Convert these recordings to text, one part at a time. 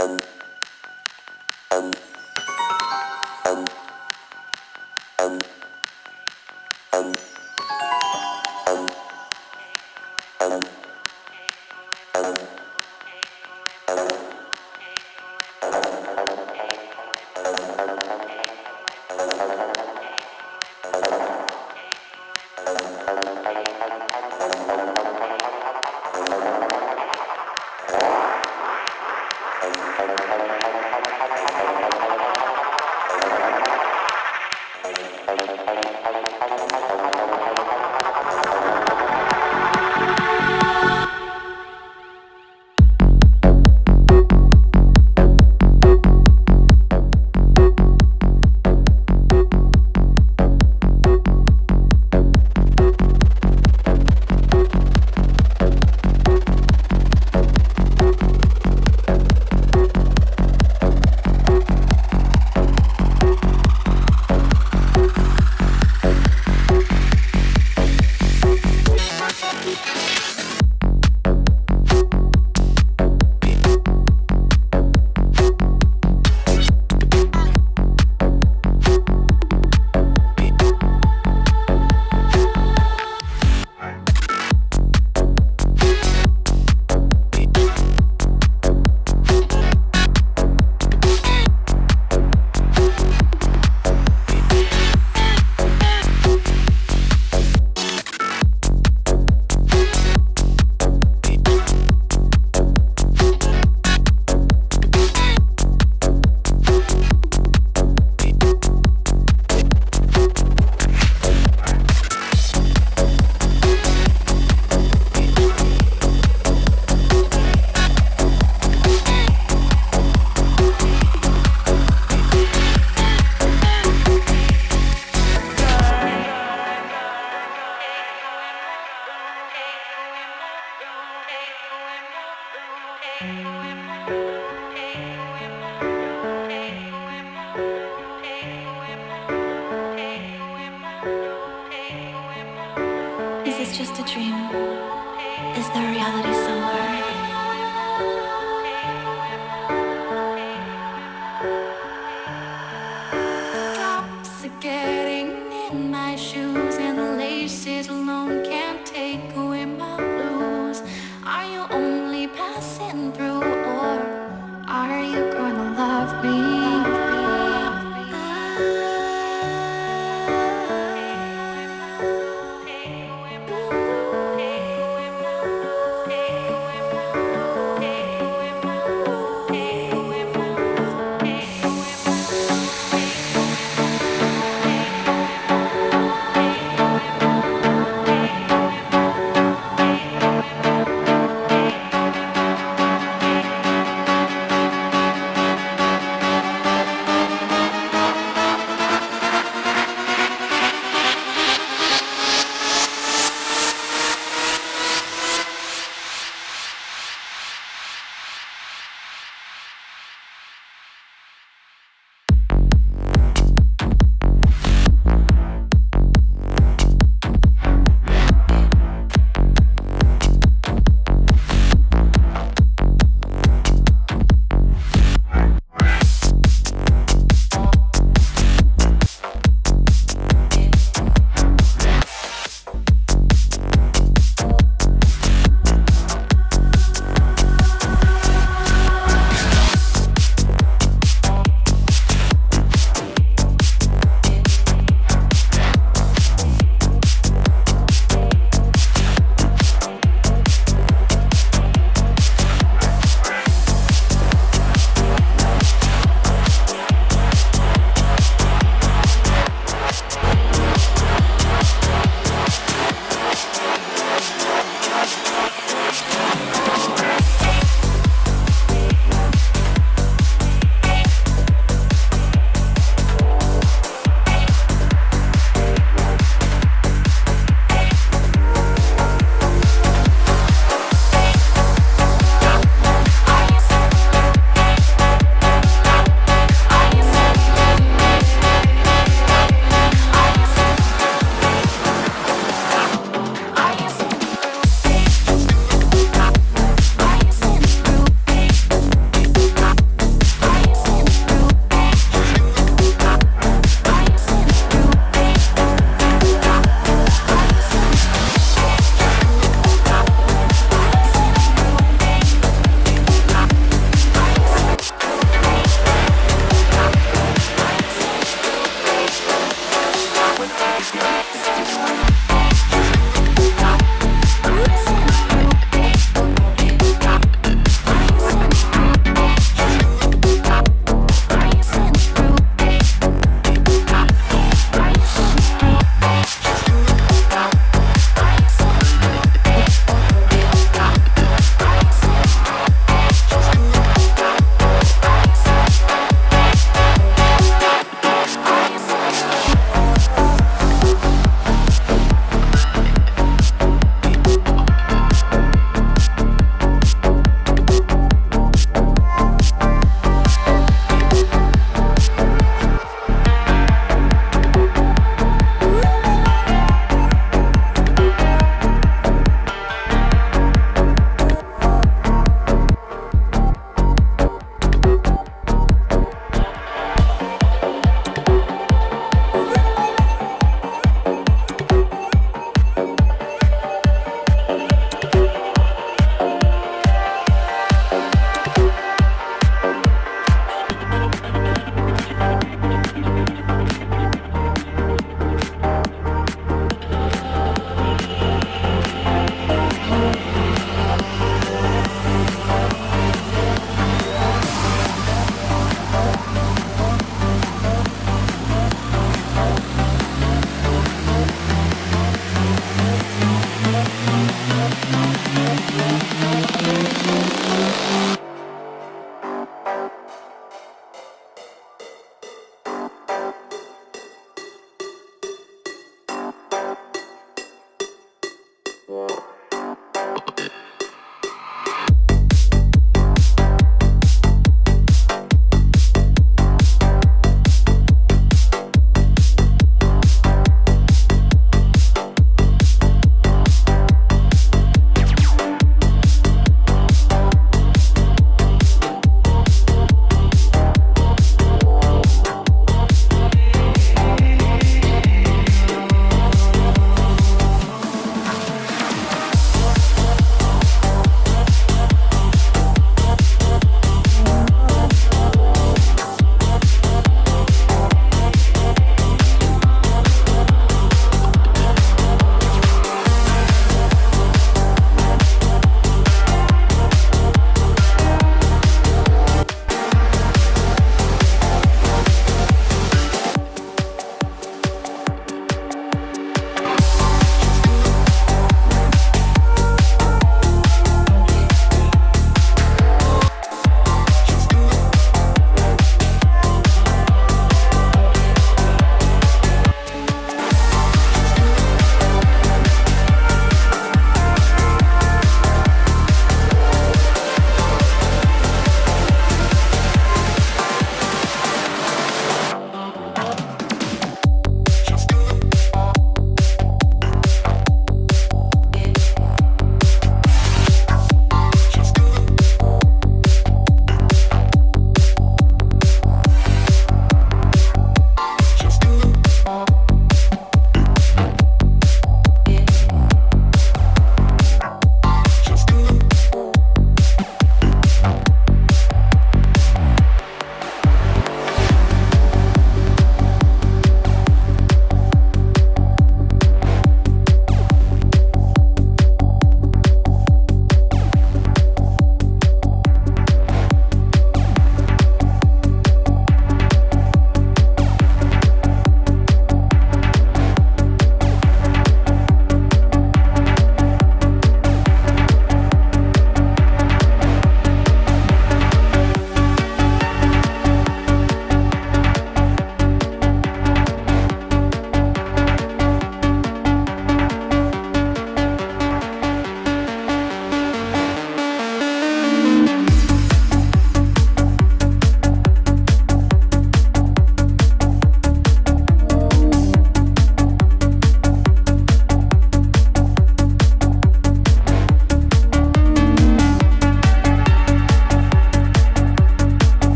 Um, um. um. just a dream? Is there reality somewhere?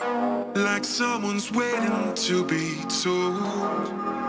Like someone's waiting to be told.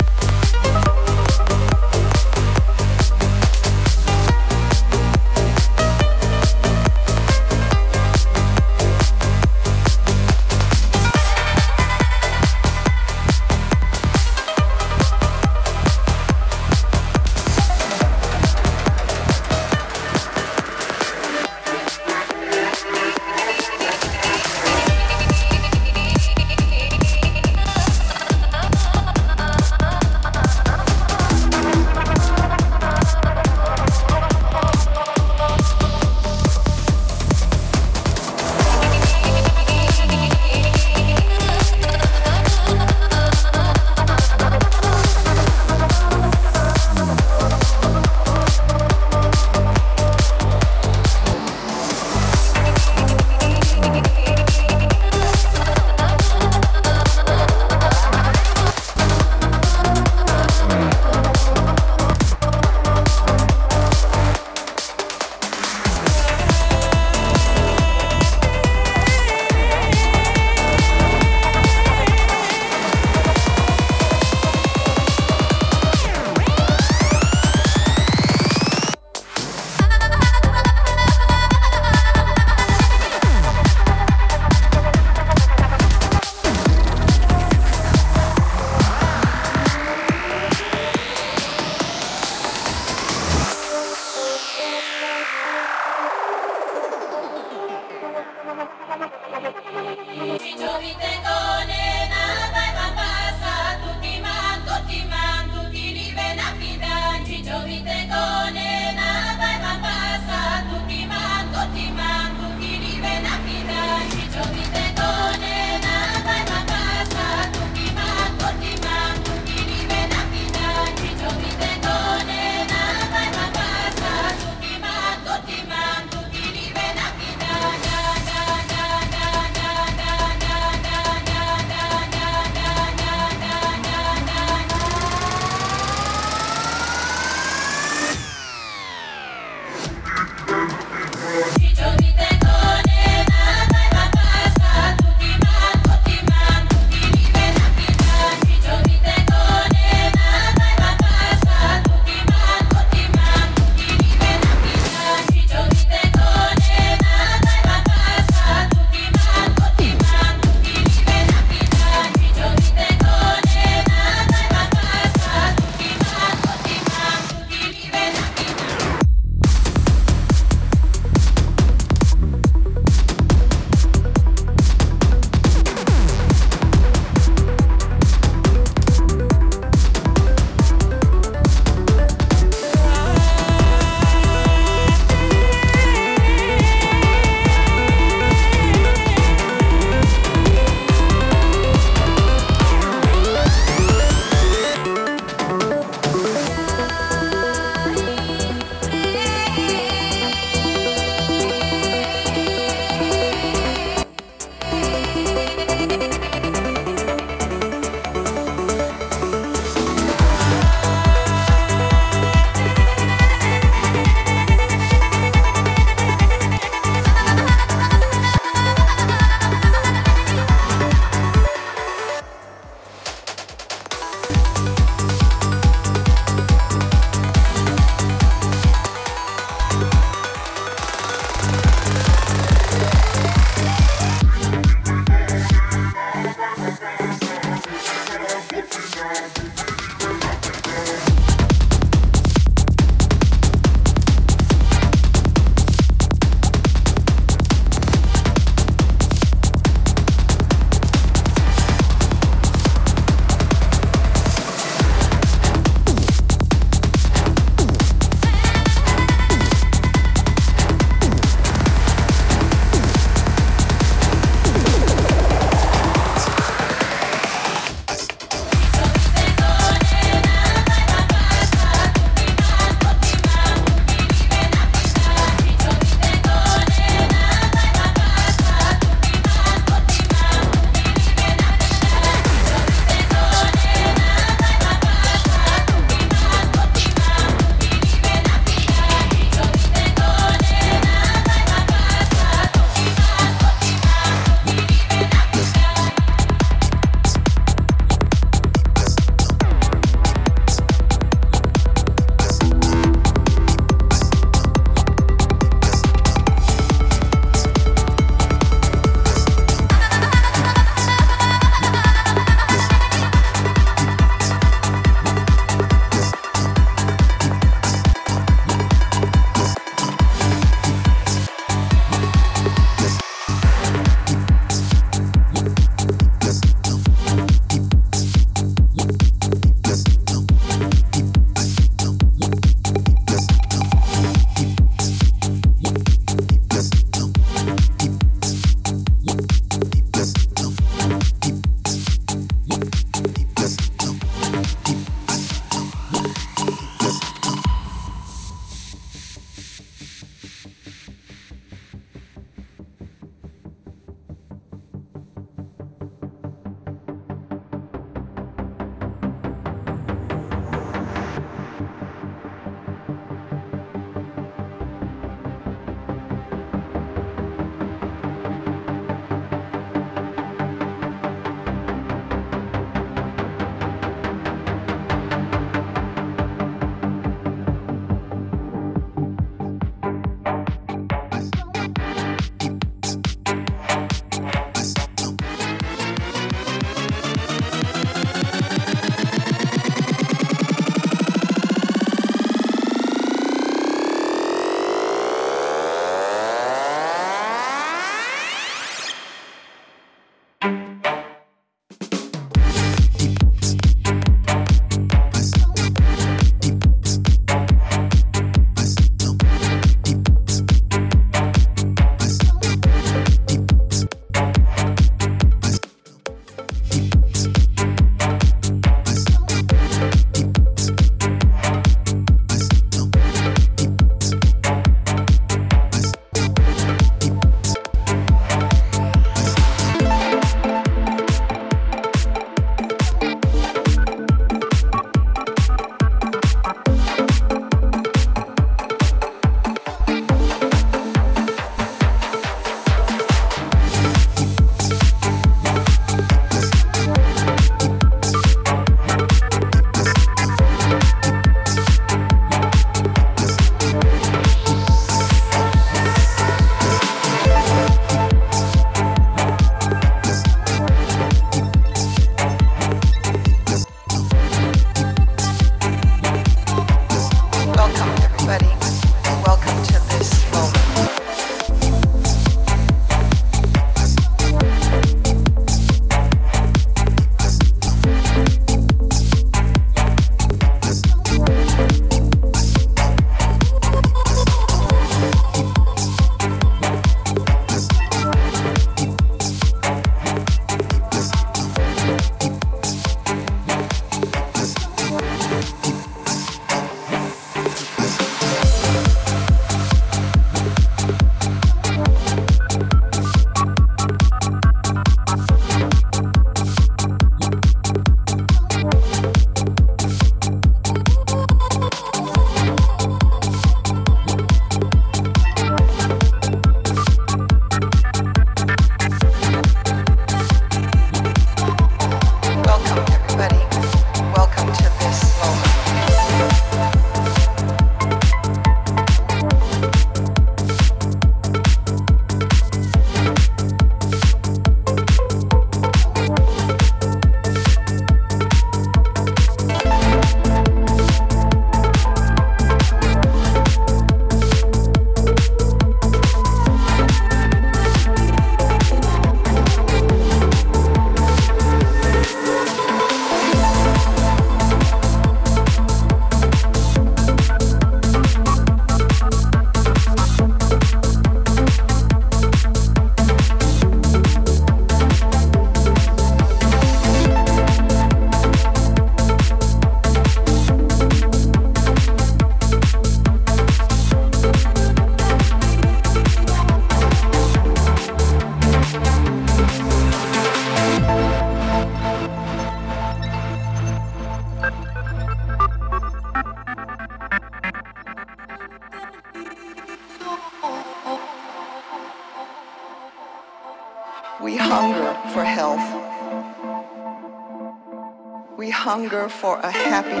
For a happiness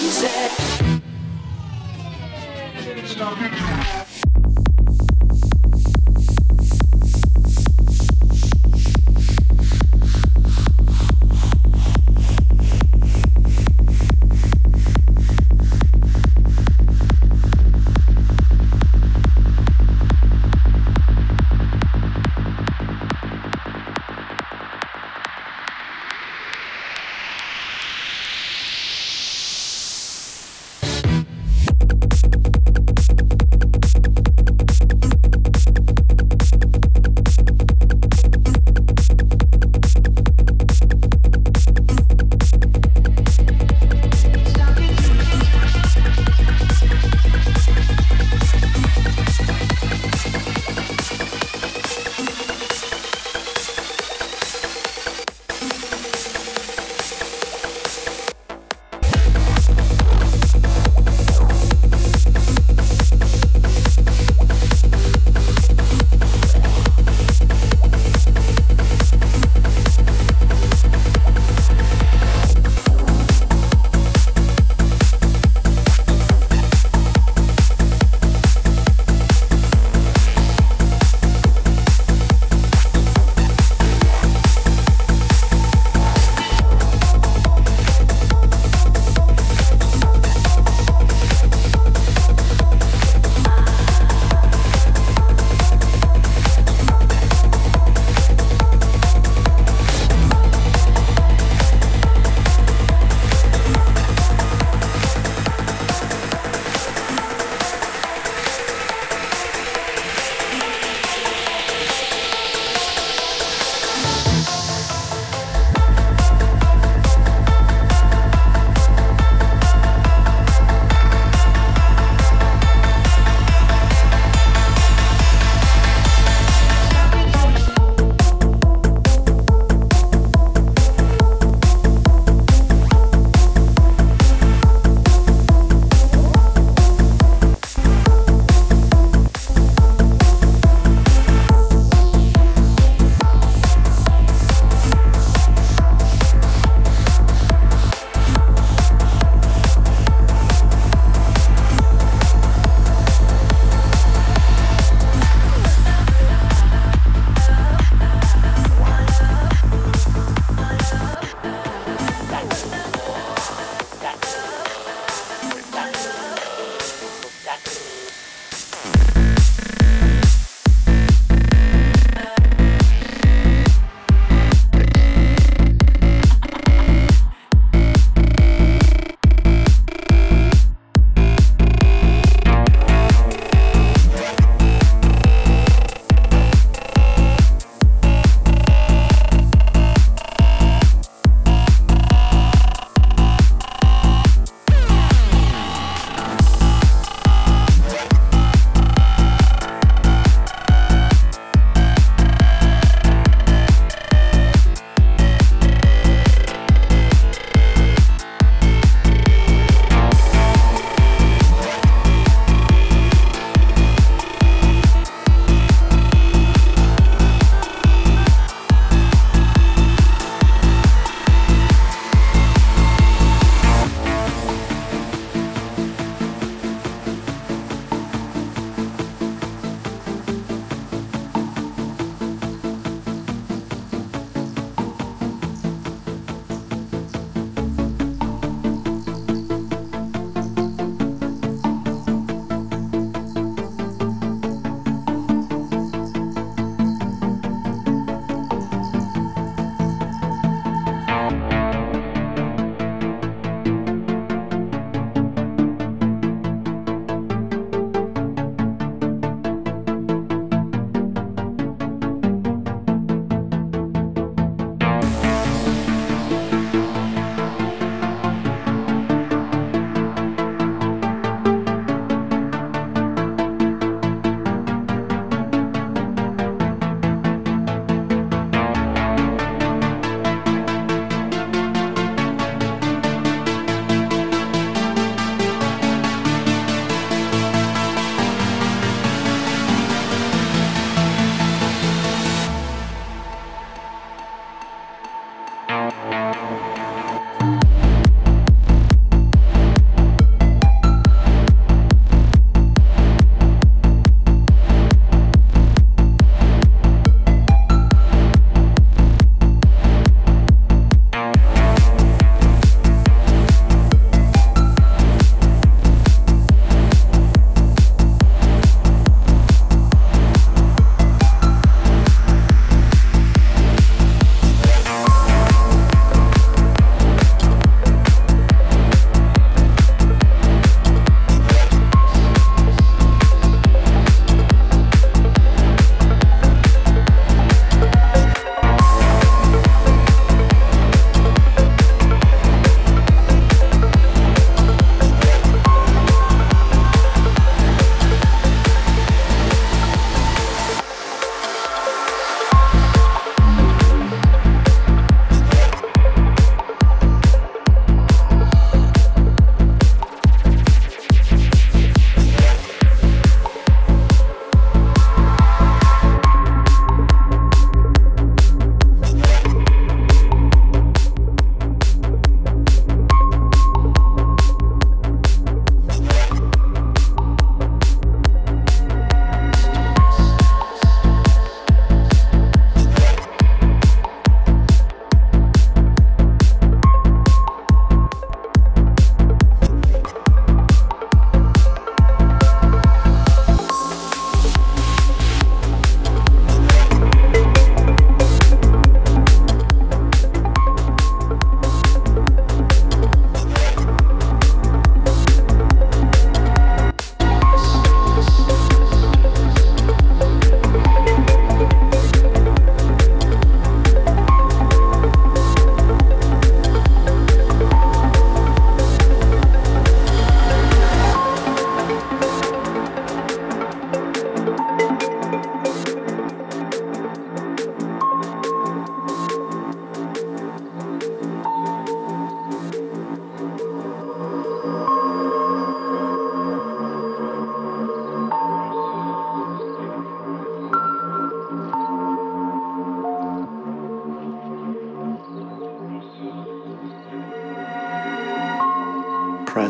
she said.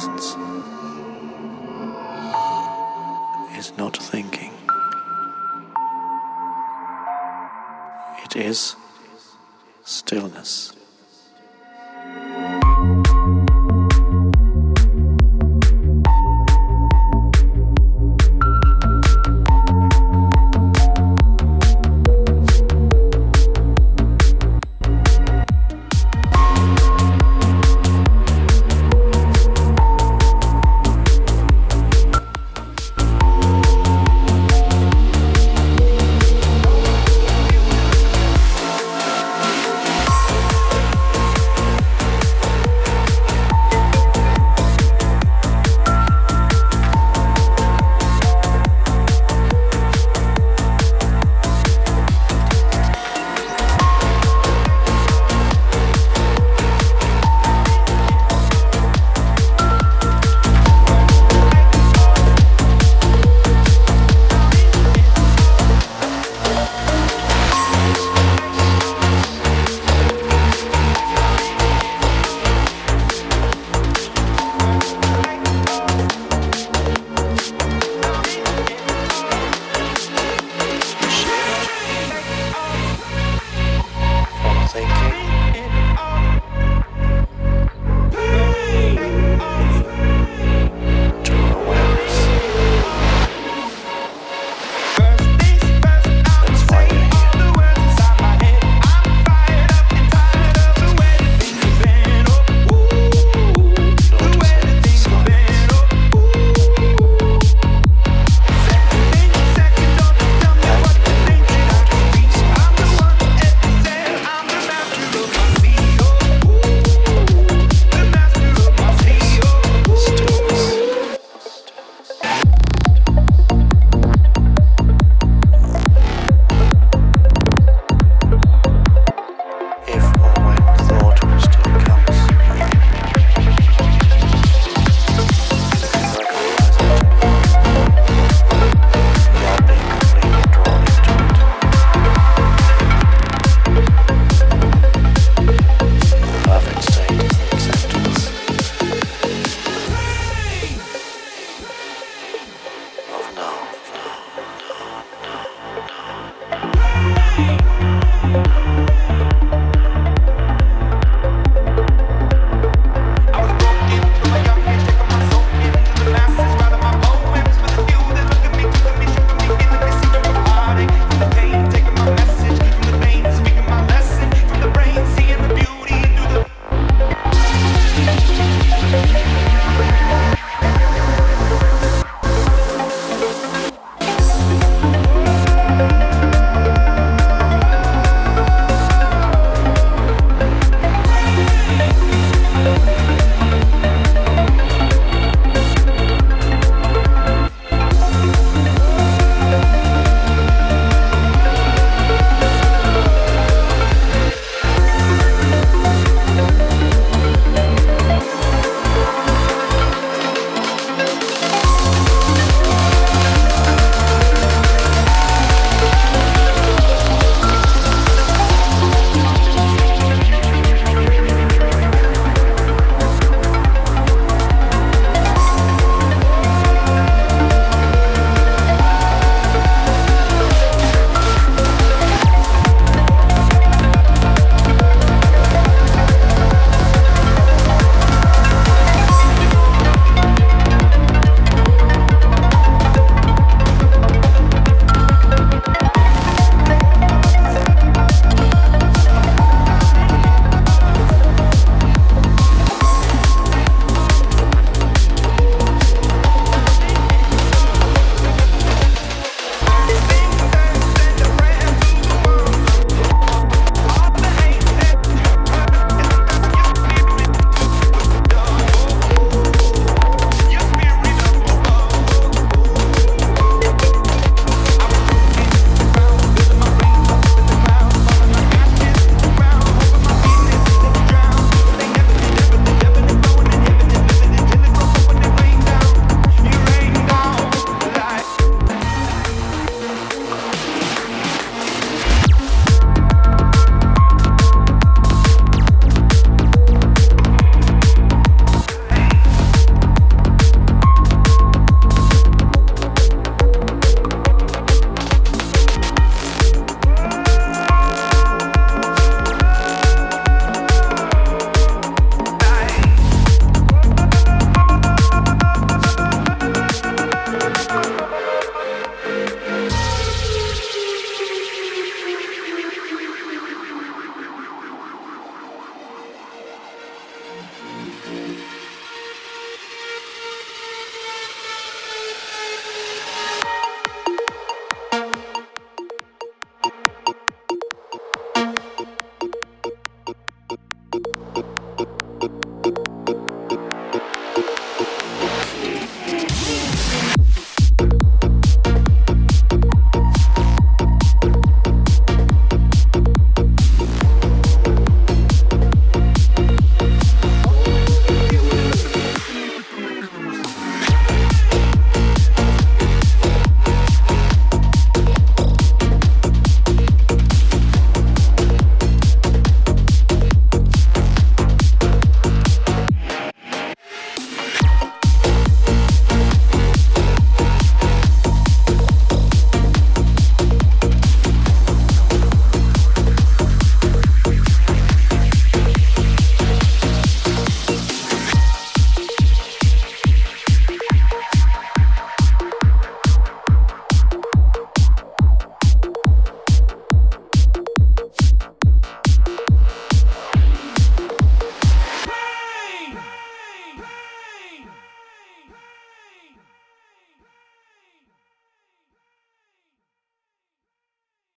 Presence